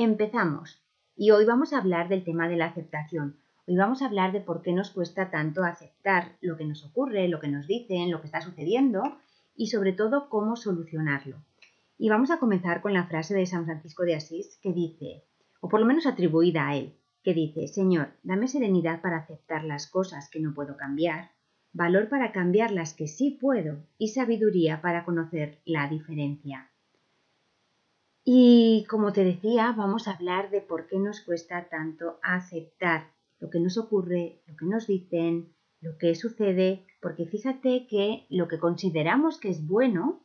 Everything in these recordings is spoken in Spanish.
Empezamos. Y hoy vamos a hablar del tema de la aceptación. Hoy vamos a hablar de por qué nos cuesta tanto aceptar lo que nos ocurre, lo que nos dicen, lo que está sucediendo y sobre todo cómo solucionarlo. Y vamos a comenzar con la frase de San Francisco de Asís que dice, o por lo menos atribuida a él, que dice, Señor, dame serenidad para aceptar las cosas que no puedo cambiar, valor para cambiar las que sí puedo y sabiduría para conocer la diferencia. Y como te decía, vamos a hablar de por qué nos cuesta tanto aceptar lo que nos ocurre, lo que nos dicen, lo que sucede, porque fíjate que lo que consideramos que es bueno,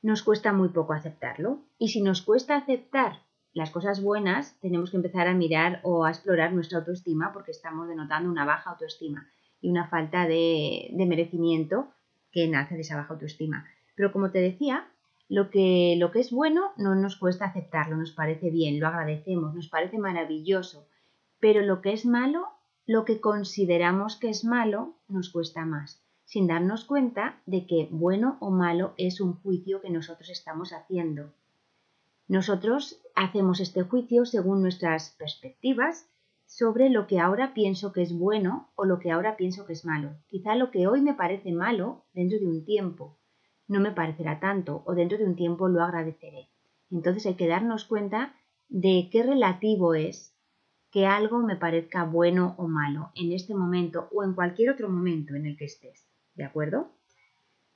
nos cuesta muy poco aceptarlo. Y si nos cuesta aceptar las cosas buenas, tenemos que empezar a mirar o a explorar nuestra autoestima porque estamos denotando una baja autoestima y una falta de, de merecimiento que nace de esa baja autoestima. Pero como te decía, lo que, lo que es bueno no nos cuesta aceptarlo, nos parece bien, lo agradecemos, nos parece maravilloso, pero lo que es malo, lo que consideramos que es malo, nos cuesta más, sin darnos cuenta de que bueno o malo es un juicio que nosotros estamos haciendo. Nosotros hacemos este juicio según nuestras perspectivas sobre lo que ahora pienso que es bueno o lo que ahora pienso que es malo. Quizá lo que hoy me parece malo dentro de un tiempo no me parecerá tanto o dentro de un tiempo lo agradeceré. Entonces hay que darnos cuenta de qué relativo es que algo me parezca bueno o malo en este momento o en cualquier otro momento en el que estés. ¿De acuerdo?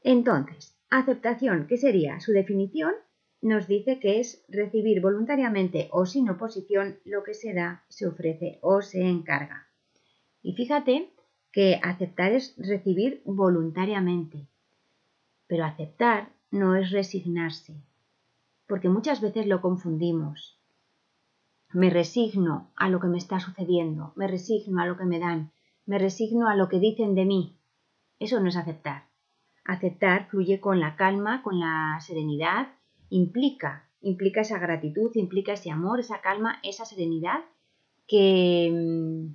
Entonces, aceptación, ¿qué sería? Su definición nos dice que es recibir voluntariamente o sin oposición lo que se da, se ofrece o se encarga. Y fíjate que aceptar es recibir voluntariamente. Pero aceptar no es resignarse, porque muchas veces lo confundimos. Me resigno a lo que me está sucediendo, me resigno a lo que me dan, me resigno a lo que dicen de mí. Eso no es aceptar. Aceptar fluye con la calma, con la serenidad, implica, implica esa gratitud, implica ese amor, esa calma, esa serenidad que,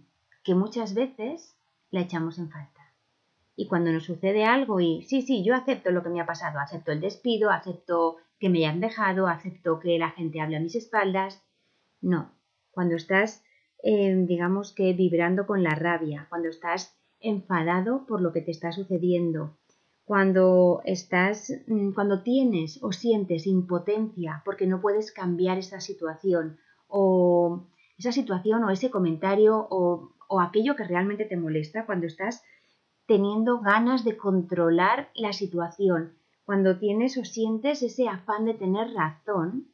que muchas veces la echamos en falta. Y cuando nos sucede algo y sí, sí, yo acepto lo que me ha pasado, acepto el despido, acepto que me hayan dejado, acepto que la gente hable a mis espaldas. No, cuando estás, eh, digamos que vibrando con la rabia, cuando estás enfadado por lo que te está sucediendo, cuando estás, mm, cuando tienes o sientes impotencia porque no puedes cambiar esa situación o esa situación o ese comentario o, o aquello que realmente te molesta, cuando estás teniendo ganas de controlar la situación, cuando tienes o sientes ese afán de tener razón,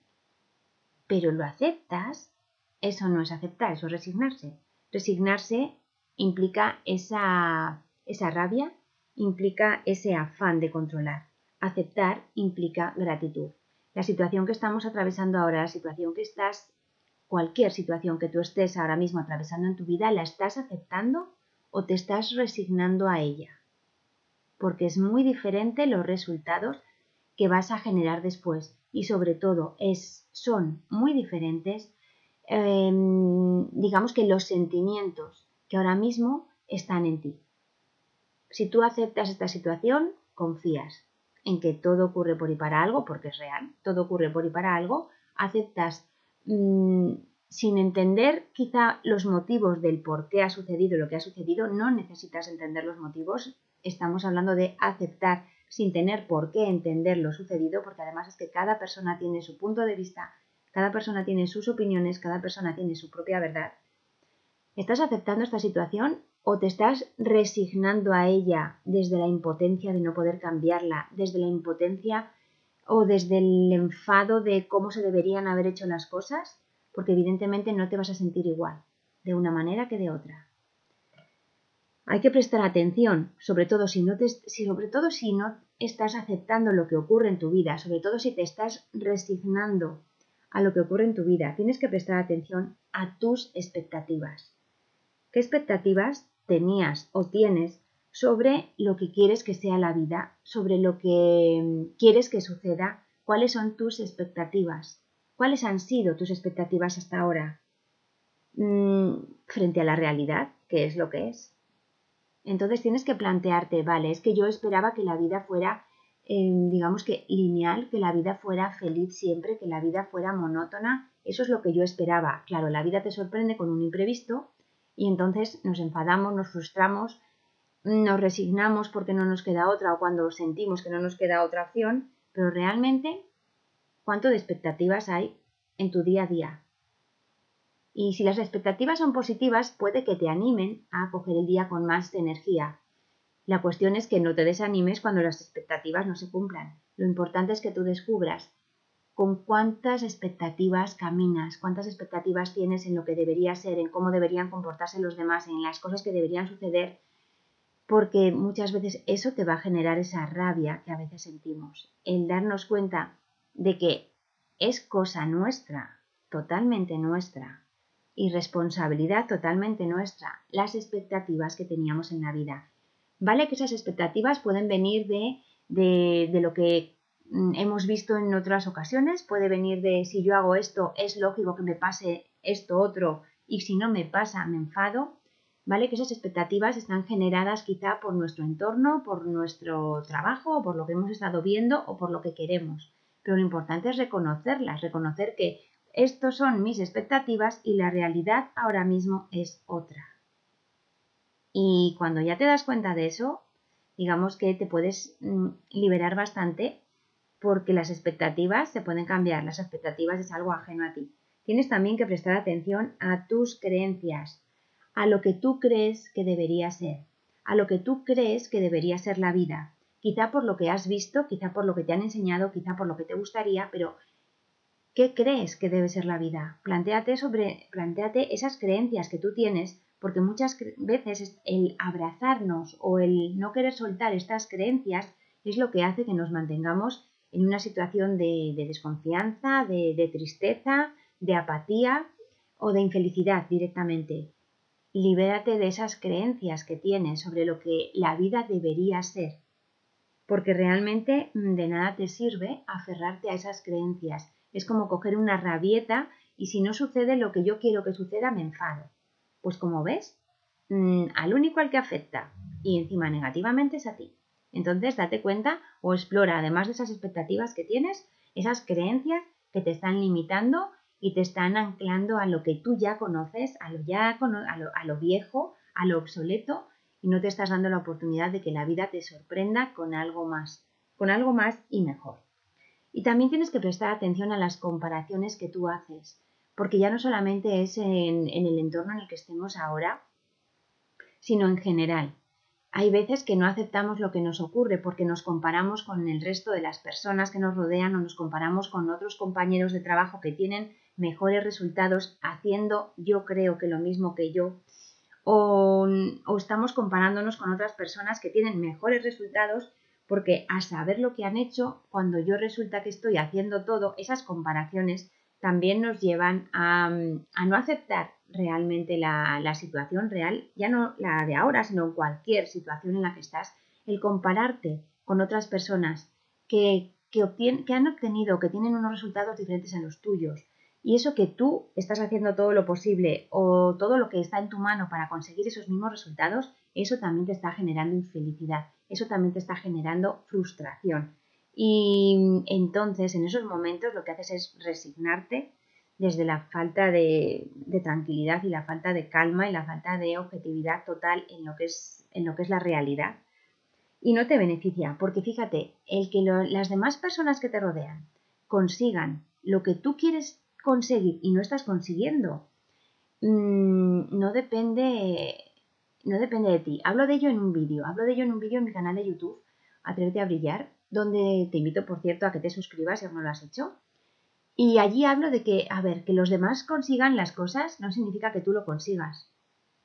pero lo aceptas, eso no es aceptar, eso es resignarse. Resignarse implica esa, esa rabia, implica ese afán de controlar. Aceptar implica gratitud. La situación que estamos atravesando ahora, la situación que estás, cualquier situación que tú estés ahora mismo atravesando en tu vida, la estás aceptando o te estás resignando a ella, porque es muy diferente los resultados que vas a generar después y sobre todo es, son muy diferentes, em, digamos que los sentimientos que ahora mismo están en ti. Si tú aceptas esta situación, confías en que todo ocurre por y para algo, porque es real, todo ocurre por y para algo, aceptas mm, sin entender quizá los motivos del por qué ha sucedido lo que ha sucedido, no necesitas entender los motivos, estamos hablando de aceptar sin tener por qué entender lo sucedido, porque además es que cada persona tiene su punto de vista, cada persona tiene sus opiniones, cada persona tiene su propia verdad. ¿Estás aceptando esta situación o te estás resignando a ella desde la impotencia de no poder cambiarla, desde la impotencia o desde el enfado de cómo se deberían haber hecho las cosas? Porque evidentemente no te vas a sentir igual, de una manera que de otra. Hay que prestar atención, sobre todo si no, te, sobre todo si no estás aceptando lo que ocurre en tu vida, sobre todo si te estás resignando a lo que ocurre en tu vida. Tienes que prestar atención a tus expectativas. ¿Qué expectativas tenías o tienes sobre lo que quieres que sea la vida, sobre lo que mm, quieres que suceda, cuáles son tus expectativas, cuáles han sido tus expectativas hasta ahora mm, frente a la realidad, que es lo que es. Entonces tienes que plantearte, vale, es que yo esperaba que la vida fuera, em, digamos que lineal, que la vida fuera feliz siempre, que la vida fuera monótona, eso es lo que yo esperaba. Claro, la vida te sorprende con un imprevisto y entonces nos enfadamos, nos frustramos, nos resignamos porque no nos queda otra o cuando sentimos que no nos queda otra opción, pero realmente, ¿cuánto de expectativas hay en tu día a día? Y si las expectativas son positivas, puede que te animen a coger el día con más energía. La cuestión es que no te desanimes cuando las expectativas no se cumplan. Lo importante es que tú descubras con cuántas expectativas caminas, cuántas expectativas tienes en lo que debería ser, en cómo deberían comportarse los demás, en las cosas que deberían suceder porque muchas veces eso te va a generar esa rabia que a veces sentimos, el darnos cuenta de que es cosa nuestra, totalmente nuestra, y responsabilidad totalmente nuestra, las expectativas que teníamos en la vida. Vale que esas expectativas pueden venir de, de, de lo que mm, hemos visto en otras ocasiones, puede venir de si yo hago esto, es lógico que me pase esto otro, y si no me pasa, me enfado, ¿vale? Que esas expectativas están generadas quizá por nuestro entorno, por nuestro trabajo, o por lo que hemos estado viendo o por lo que queremos. Pero lo importante es reconocerlas, reconocer que estos son mis expectativas y la realidad ahora mismo es otra. Y cuando ya te das cuenta de eso, digamos que te puedes mm, liberar bastante porque las expectativas se pueden cambiar, las expectativas es algo ajeno a ti. Tienes también que prestar atención a tus creencias, a lo que tú crees que debería ser, a lo que tú crees que debería ser la vida, quizá por lo que has visto, quizá por lo que te han enseñado, quizá por lo que te gustaría, pero ¿qué crees que debe ser la vida? Plantéate sobre, esas creencias que tú tienes, porque muchas veces el abrazarnos o el no querer soltar estas creencias es lo que hace que nos mantengamos en una situación de, desconfianza, de tristeza, de apatía o de infelicidad directamente. Libérate de esas creencias que tienes sobre lo que la vida debería ser, porque realmente mm, de nada te sirve aferrarte a esas creencias. Es como coger una rabieta y si no sucede lo que yo quiero que suceda, me enfado. Pues como ves, mm, al único al que afecta y encima negativamente es a ti. Entonces date cuenta o explora, además de esas expectativas que tienes, esas creencias que te están limitando y te están anclando a lo que tú ya conoces, a lo, ya, a lo, viejo, a lo obsoleto, no te estás dando la oportunidad de que la vida te sorprenda con algo más, con algo más y mejor. Y también tienes que prestar atención a las comparaciones que tú haces, porque ya no solamente es en, en el entorno en el que estemos ahora, sino en general. Hay veces que no aceptamos lo que nos ocurre porque nos comparamos con el resto de las personas que nos rodean o nos comparamos con otros compañeros de trabajo que tienen mejores resultados haciendo yo creo que lo mismo que yo o, estamos comparándonos con otras personas que tienen mejores resultados porque a saber lo que han hecho, cuando yo resulta que estoy haciendo todo, esas comparaciones también nos llevan a, no aceptar realmente la, situación real, ya no la de ahora, sino cualquier situación en la que estás, el compararte con otras personas que, que, que han obtenido, que tienen unos resultados diferentes a los tuyos, y eso que tú estás haciendo todo lo posible o todo lo que está en tu mano para conseguir esos mismos resultados, eso también te está generando infelicidad, eso también te está generando frustración. Y entonces en esos momentos lo que haces es resignarte desde la falta de, tranquilidad y la falta de calma y la falta de objetividad total en lo que es, en lo que es la realidad. Y no te beneficia, porque fíjate, el que las demás personas que te rodean consigan lo que tú quieres conseguir y no estás consiguiendo, mm, no depende, no depende de ti. Hablo de ello en un vídeo, hablo de ello en un vídeo en mi canal de YouTube, Atrévete a brillar, donde te invito, por cierto, a que te suscribas si aún no lo has hecho. Y allí hablo de que, a ver, que los demás consigan las cosas no significa que tú lo consigas.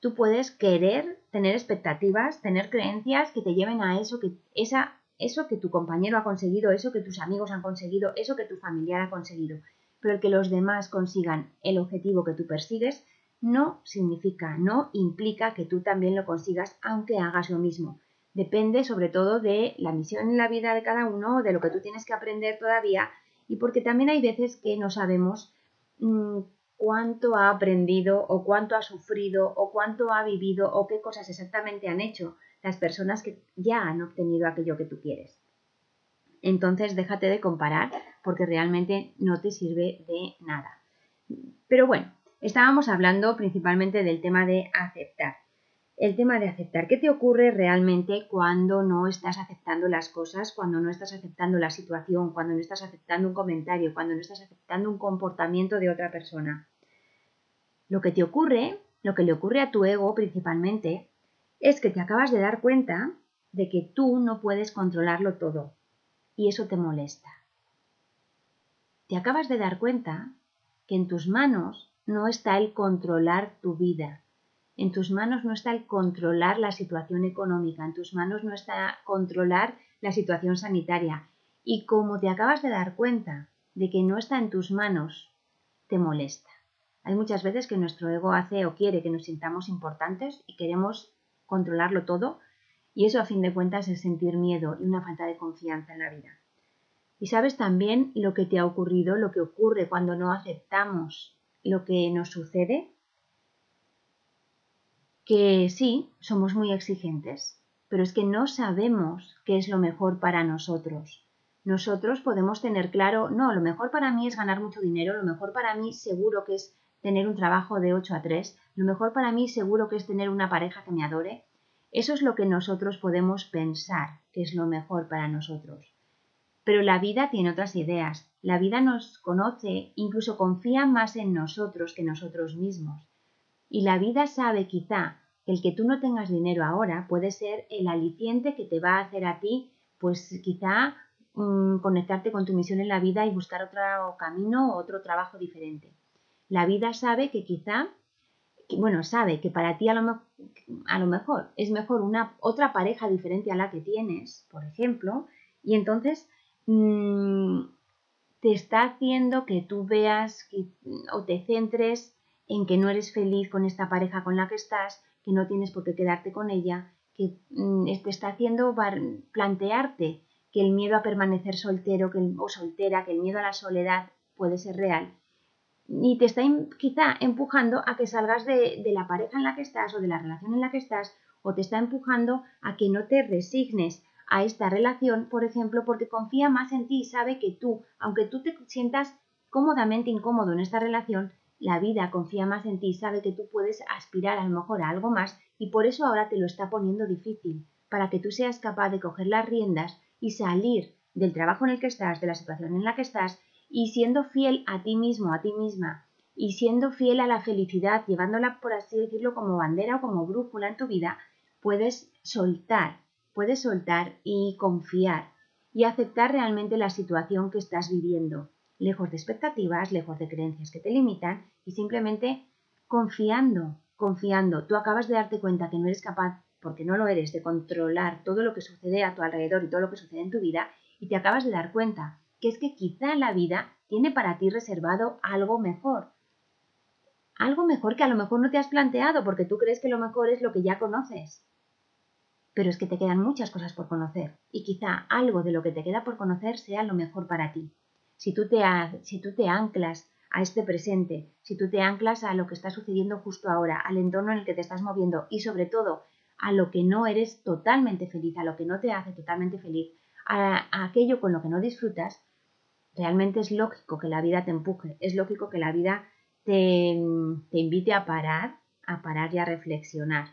Tú puedes querer tener expectativas, tener creencias que te lleven a eso que, esa, eso que tu compañero ha conseguido, eso que tus amigos han conseguido, eso que tu familiar ha conseguido pero el que los demás consigan el objetivo que tú persigues no significa, no implica que tú también lo consigas aunque hagas lo mismo. Depende sobre todo de la misión en la vida de cada uno, de lo que tú tienes que aprender todavía y porque también hay veces que no sabemos mm, cuánto ha aprendido o cuánto ha sufrido o cuánto ha vivido o qué cosas exactamente han hecho las personas que ya han obtenido aquello que tú quieres. Entonces déjate de comparar porque realmente no te sirve de nada. Pero bueno, estábamos hablando principalmente del tema de aceptar. El tema de aceptar. ¿Qué te ocurre realmente cuando no estás aceptando las cosas, cuando no estás aceptando la situación, cuando no estás aceptando un comentario, cuando no estás aceptando un comportamiento de otra persona? Lo que te ocurre, lo que le ocurre a tu ego principalmente, es que te acabas de dar cuenta de que tú no puedes controlarlo todo y eso te molesta. Te acabas de dar cuenta que en tus manos no está el controlar tu vida, en tus manos no está el controlar la situación económica, en tus manos no está controlar la situación sanitaria. Y como te acabas de dar cuenta de que no está en tus manos, te molesta. Hay muchas veces que nuestro ego hace o quiere que nos sintamos importantes y queremos controlarlo todo y eso a fin de cuentas es sentir miedo y una falta de confianza en la vida. Y sabes también lo que te ha ocurrido, lo que ocurre cuando no aceptamos lo que nos sucede, que sí, somos muy exigentes, pero es que no sabemos qué es lo mejor para nosotros. Nosotros podemos tener claro, no, lo mejor para mí es ganar mucho dinero, lo mejor para mí seguro que es tener un trabajo de 8 a 3, lo mejor para mí seguro que es tener una pareja que me adore. Eso es lo que nosotros podemos pensar que es lo mejor para nosotros. Pero la vida tiene otras ideas. La vida nos conoce, incluso confía más en nosotros que nosotros mismos. Y la vida sabe quizá que el que tú no tengas dinero ahora puede ser el aliciente que te va a hacer a ti, pues quizá mm, conectarte con tu misión en la vida y buscar otro camino o otro trabajo diferente. La vida sabe que quizá, bueno, sabe que para ti a lo, a lo mejor es mejor una otra pareja diferente a la que tienes, por ejemplo, y entonces mm, te está haciendo que tú veas o te centres en que no eres feliz con esta pareja con la que estás, que no tienes por qué quedarte con ella, que mm, te está haciendo plantearte que el miedo a permanecer soltero que o soltera, que el miedo a la soledad puede ser real. Y te está quizá empujando a que salgas de, la pareja en la que estás o de la relación en la que estás o te está empujando a que no te resignes a esta relación, por ejemplo, porque confía más en ti y sabe que tú, aunque tú te sientas cómodamente incómodo en esta relación, la vida confía más en ti sabe que tú puedes aspirar a lo mejor a algo más y por eso ahora te lo está poniendo difícil, para que tú seas capaz de coger las riendas y salir del trabajo en el que estás, de la situación en la que estás y siendo fiel a ti mismo, a ti misma, y siendo fiel a la felicidad, llevándola, por así decirlo, como bandera o como brújula en tu vida, puedes soltar, puedes soltar y confiar y aceptar realmente la situación que estás viviendo, lejos de expectativas, lejos de creencias que te limitan y simplemente confiando, confiando. Tú acabas de darte cuenta que no eres capaz, porque no lo eres, de controlar todo lo que sucede a tu alrededor y todo lo que sucede en tu vida y te acabas de dar cuenta que es que quizá la vida tiene para ti reservado algo mejor. Algo mejor que a lo mejor no te has planteado porque tú crees que lo mejor es lo que ya conoces. Pero es que te quedan muchas cosas por conocer y quizá algo de lo que te queda por conocer sea lo mejor para ti. Si tú te, si tú te anclas a este presente, si tú te anclas a lo que está sucediendo justo ahora, al entorno en el que te estás moviendo y sobre todo a lo que no eres totalmente feliz, a lo que no te hace totalmente feliz, a aquello con lo que no disfrutas, Realmente es lógico que la vida te empuje, es lógico que la vida te, te invite a parar, a parar y a reflexionar.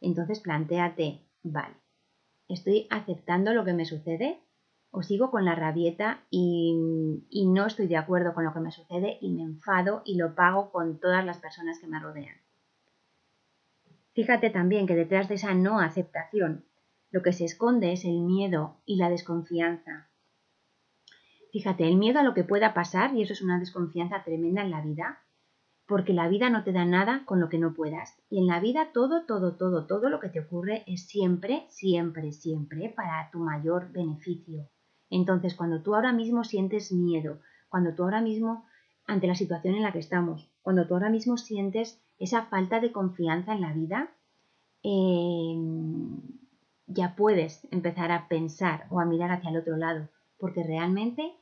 Entonces planteate, vale, ¿estoy aceptando lo que me sucede? ¿O sigo con la rabieta y, y no estoy de acuerdo con lo que me sucede y me enfado y lo pago con todas las personas que me rodean? Fíjate también que detrás de esa no aceptación lo que se esconde es el miedo y la desconfianza. Fíjate, el miedo a lo que pueda pasar, y eso es una desconfianza tremenda en la vida, porque la vida no te da nada con lo que no puedas. Y en la vida todo, todo, todo, todo lo que te ocurre es siempre, siempre, siempre para tu mayor beneficio. Entonces, cuando tú ahora mismo sientes miedo, cuando tú ahora mismo ante la situación en la que estamos. Cuando tú ahora mismo sientes esa falta de confianza en la vida, em, ya puedes empezar a pensar o a mirar hacia el otro lado, porque realmente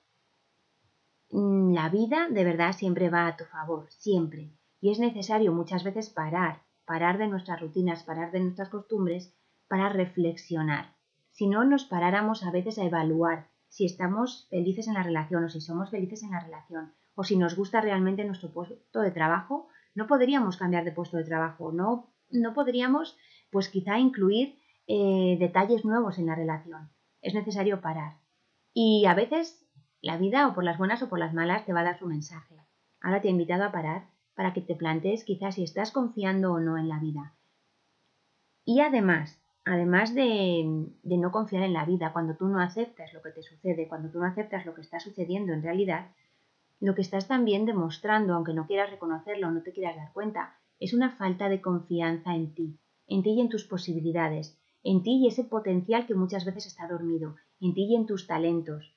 la vida de verdad siempre va a tu favor, siempre. Y es necesario muchas veces parar, parar de nuestras rutinas, parar de nuestras costumbres para reflexionar. Si no nos paráramos a veces a evaluar si estamos felices en la relación o si somos felices en la relación o si nos gusta realmente nuestro puesto de trabajo, no podríamos cambiar de puesto de trabajo, no, no podríamos pues quizá incluir eh, detalles nuevos en la relación. Es necesario parar. Y a veces la vida, o por las buenas o por las malas, te va a dar su mensaje. Ahora te he invitado a parar para que te plantees quizás si estás confiando o no en la vida. Y además, además de, de, no confiar en la vida, cuando tú no aceptas lo que te sucede, cuando tú no aceptas lo que está sucediendo en realidad, lo que estás también demostrando, aunque no quieras reconocerlo o no te quieras dar cuenta, es una falta de confianza en ti, en ti y en tus posibilidades, en ti y ese potencial que muchas veces está dormido, en ti y en tus talentos.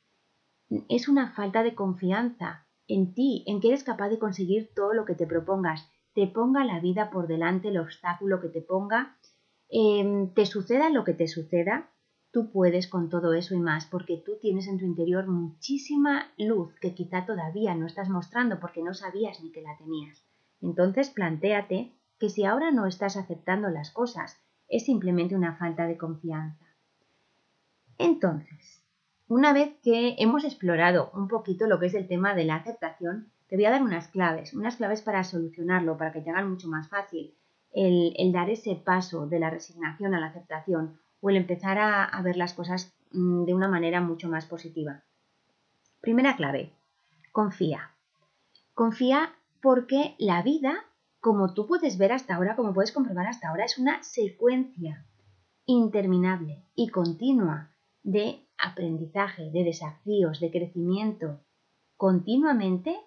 Es una falta de confianza en ti, en que eres capaz de conseguir todo lo que te propongas, te ponga la vida por delante, el obstáculo que te ponga, em, te suceda lo que te suceda, tú puedes con todo eso y más, porque tú tienes en tu interior muchísima luz que quizá todavía no estás mostrando porque no sabías ni que la tenías. Entonces plantéate que si ahora no estás aceptando las cosas, es simplemente una falta de confianza. Entonces, una vez que hemos explorado un poquito lo que es el tema de la aceptación, te voy a dar unas claves, unas claves para solucionarlo, para que te hagan mucho más fácil el, dar ese paso de la resignación a la aceptación o el empezar a, a ver las cosas mm, de una manera mucho más positiva. Primera clave, confía. Confía porque la vida como tú puedes ver hasta ahora, como puedes comprobar hasta ahora, es una secuencia interminable y continua de aprendizaje, de desafíos, de crecimiento. Continuamente,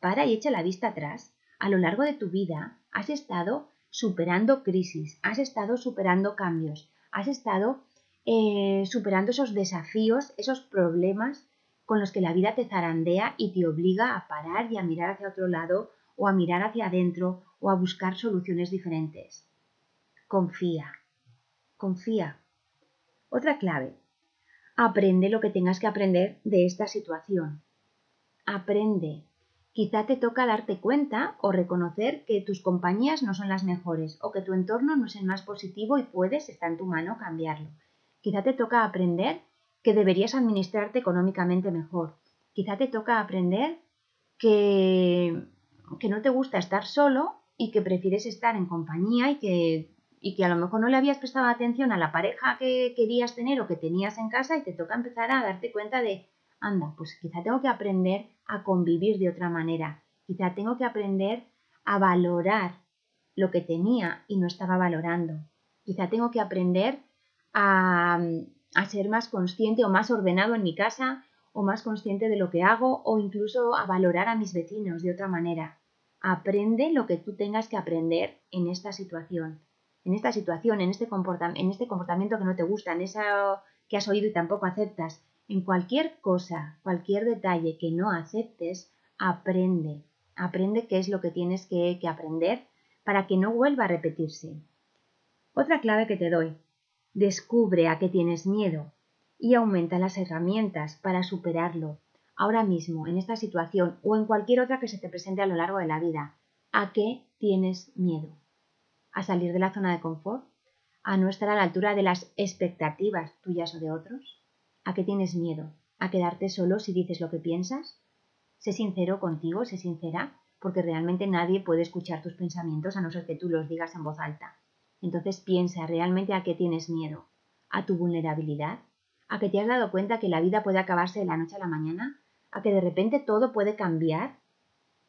para y echa la vista atrás, a lo largo de tu vida has estado superando crisis, has estado superando cambios, has estado eh, superando esos desafíos, esos problemas con los que la vida te zarandea y te obliga a parar y a mirar hacia otro lado o a mirar hacia adentro o a buscar soluciones diferentes. Confía, confía. Otra clave. Aprende lo que tengas que aprender de esta situación. Aprende. Quizá te toca darte cuenta o reconocer que tus compañías no son las mejores o que tu entorno no es el más positivo y puedes, está en tu mano, cambiarlo. Quizá te toca aprender que deberías administrarte económicamente mejor. Quizá te toca aprender que que no te gusta estar solo y que prefieres estar en compañía y que, y que a lo mejor no le habías prestado atención a la pareja que querías tener o que tenías en casa y te toca empezar a darte cuenta de, anda, pues quizá tengo que aprender a convivir de otra manera, quizá tengo que aprender a valorar lo que tenía y no estaba valorando, quizá tengo que aprender a, a ser más consciente o más ordenado en mi casa o más consciente de lo que hago o incluso a valorar a mis vecinos de otra manera. Aprende lo que tú tengas que aprender en esta situación, en esta situación, en este, en este comportamiento que no te gusta, en eso que has oído y tampoco aceptas. En cualquier cosa, cualquier detalle que no aceptes, aprende. Aprende qué es lo que tienes que, que aprender para que no vuelva a repetirse. Otra clave que te doy. Descubre a qué tienes miedo y aumenta las herramientas para superarlo ahora mismo, en esta situación o en cualquier otra que se te presente a lo largo de la vida. ¿A qué tienes miedo? ¿A salir de la zona de confort? ¿A no estar a la altura de las expectativas tuyas o de otros? ¿A qué tienes miedo? ¿A quedarte solo si dices lo que piensas? Sé sincero contigo, sé sincera, porque realmente nadie puede escuchar tus pensamientos a no ser que tú los digas en voz alta. Entonces piensa realmente a qué tienes miedo. ¿A tu vulnerabilidad? a que te has dado cuenta que la vida puede acabarse de la noche a la mañana, a que de repente todo puede cambiar,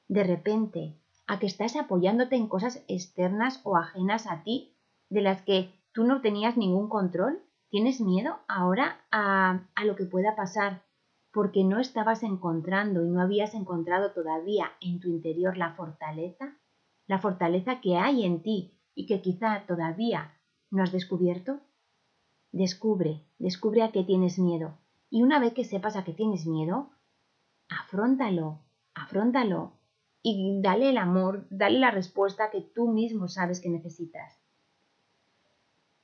de repente, a que estás apoyándote en cosas externas o ajenas a ti, de las que tú no tenías ningún control, tienes miedo ahora a, a lo que pueda pasar, porque no estabas encontrando y no habías encontrado todavía en tu interior la fortaleza, la fortaleza que hay en ti y que quizá todavía no has descubierto. Descubre, descubre a qué tienes miedo. Y una vez que sepas a qué tienes miedo, afróntalo, afróntalo y dale el amor, dale la respuesta que tú mismo sabes que necesitas.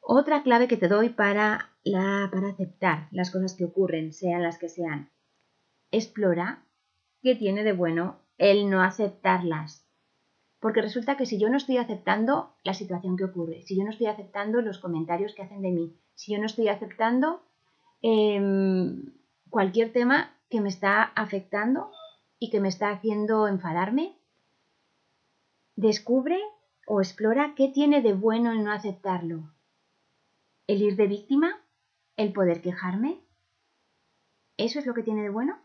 Otra clave que te doy para, para aceptar las cosas que ocurren, sean las que sean. Explora qué tiene de bueno el no aceptarlas. Porque resulta que si yo no estoy aceptando la situación que ocurre, si yo no estoy aceptando los comentarios que hacen de mí, si yo no estoy aceptando em, cualquier tema que me está afectando y que me está haciendo enfadarme, descubre o explora qué tiene de bueno el no aceptarlo. El ir de víctima, el poder quejarme, ¿eso es lo que tiene de bueno?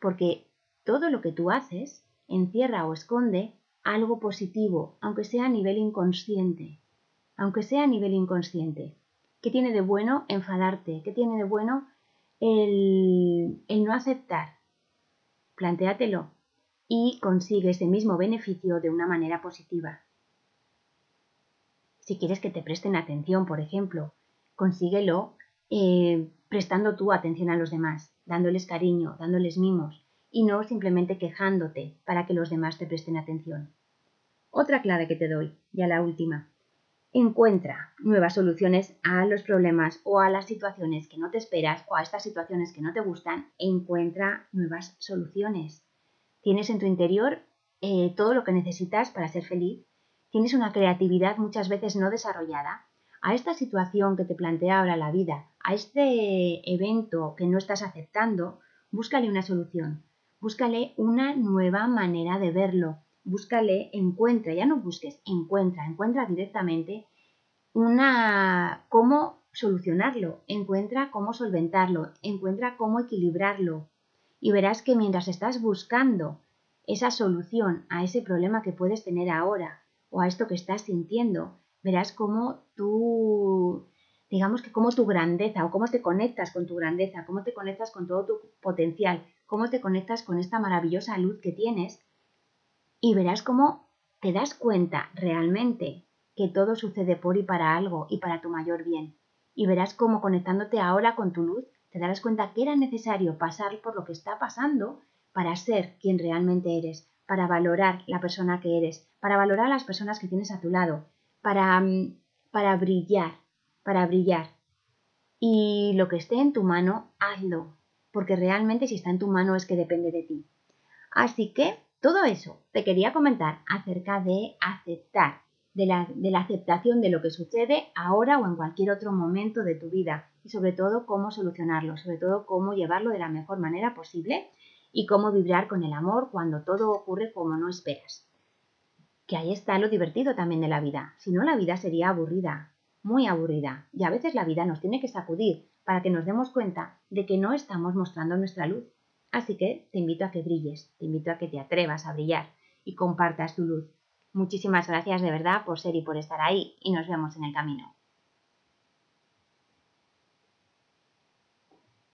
Porque todo lo que tú haces encierra o esconde algo positivo, aunque sea a nivel inconsciente. Aunque sea a nivel inconsciente. ¿Qué tiene de bueno enfadarte? ¿Qué tiene de bueno el, el no aceptar? Plantéatelo y consigue ese mismo beneficio de una manera positiva. Si quieres que te presten atención, por ejemplo, consíguelo eh, prestando tu atención a los demás, dándoles cariño, dándoles mimos y no simplemente quejándote para que los demás te presten atención. Otra clave que te doy, ya la última. Encuentra nuevas soluciones a los problemas o a las situaciones que no te esperas o a estas situaciones que no te gustan. Encuentra nuevas soluciones. Tienes en tu interior eh, todo lo que necesitas para ser feliz. Tienes una creatividad muchas veces no desarrollada. A esta situación que te plantea ahora la vida, a este evento que no estás aceptando, búscale una solución. Búscale una nueva manera de verlo. Búscale, encuentra, ya no busques, encuentra, encuentra directamente una cómo solucionarlo, encuentra cómo solventarlo, encuentra cómo equilibrarlo. Y verás que mientras estás buscando esa solución a ese problema que puedes tener ahora o a esto que estás sintiendo, verás cómo tú, digamos que cómo tu grandeza o cómo te conectas con tu grandeza, cómo te conectas con todo tu potencial, cómo te conectas con esta maravillosa luz que tienes y verás cómo te das cuenta realmente que todo sucede por y para algo y para tu mayor bien. Y verás cómo conectándote ahora con tu luz te darás cuenta que era necesario pasar por lo que está pasando para ser quien realmente eres, para valorar la persona que eres, para valorar a las personas que tienes a tu lado, para, mm, para brillar, para brillar. Y lo que esté en tu mano, hazlo, porque realmente si está en tu mano es que depende de ti. Así que todo eso te quería comentar acerca de aceptar, de la, aceptación de lo que sucede ahora o en cualquier otro momento de tu vida y sobre todo cómo solucionarlo, sobre todo cómo llevarlo de la mejor manera posible y cómo vibrar con el amor cuando todo ocurre como no esperas. Que ahí está lo divertido también de la vida, si no la vida sería aburrida, muy aburrida y a veces la vida nos tiene que sacudir para que nos demos cuenta de que no estamos mostrando nuestra luz. Así que te invito a que brilles, te invito a que te atrevas a brillar y compartas tu luz. Muchísimas gracias de verdad por ser y por estar ahí y nos vemos en el camino.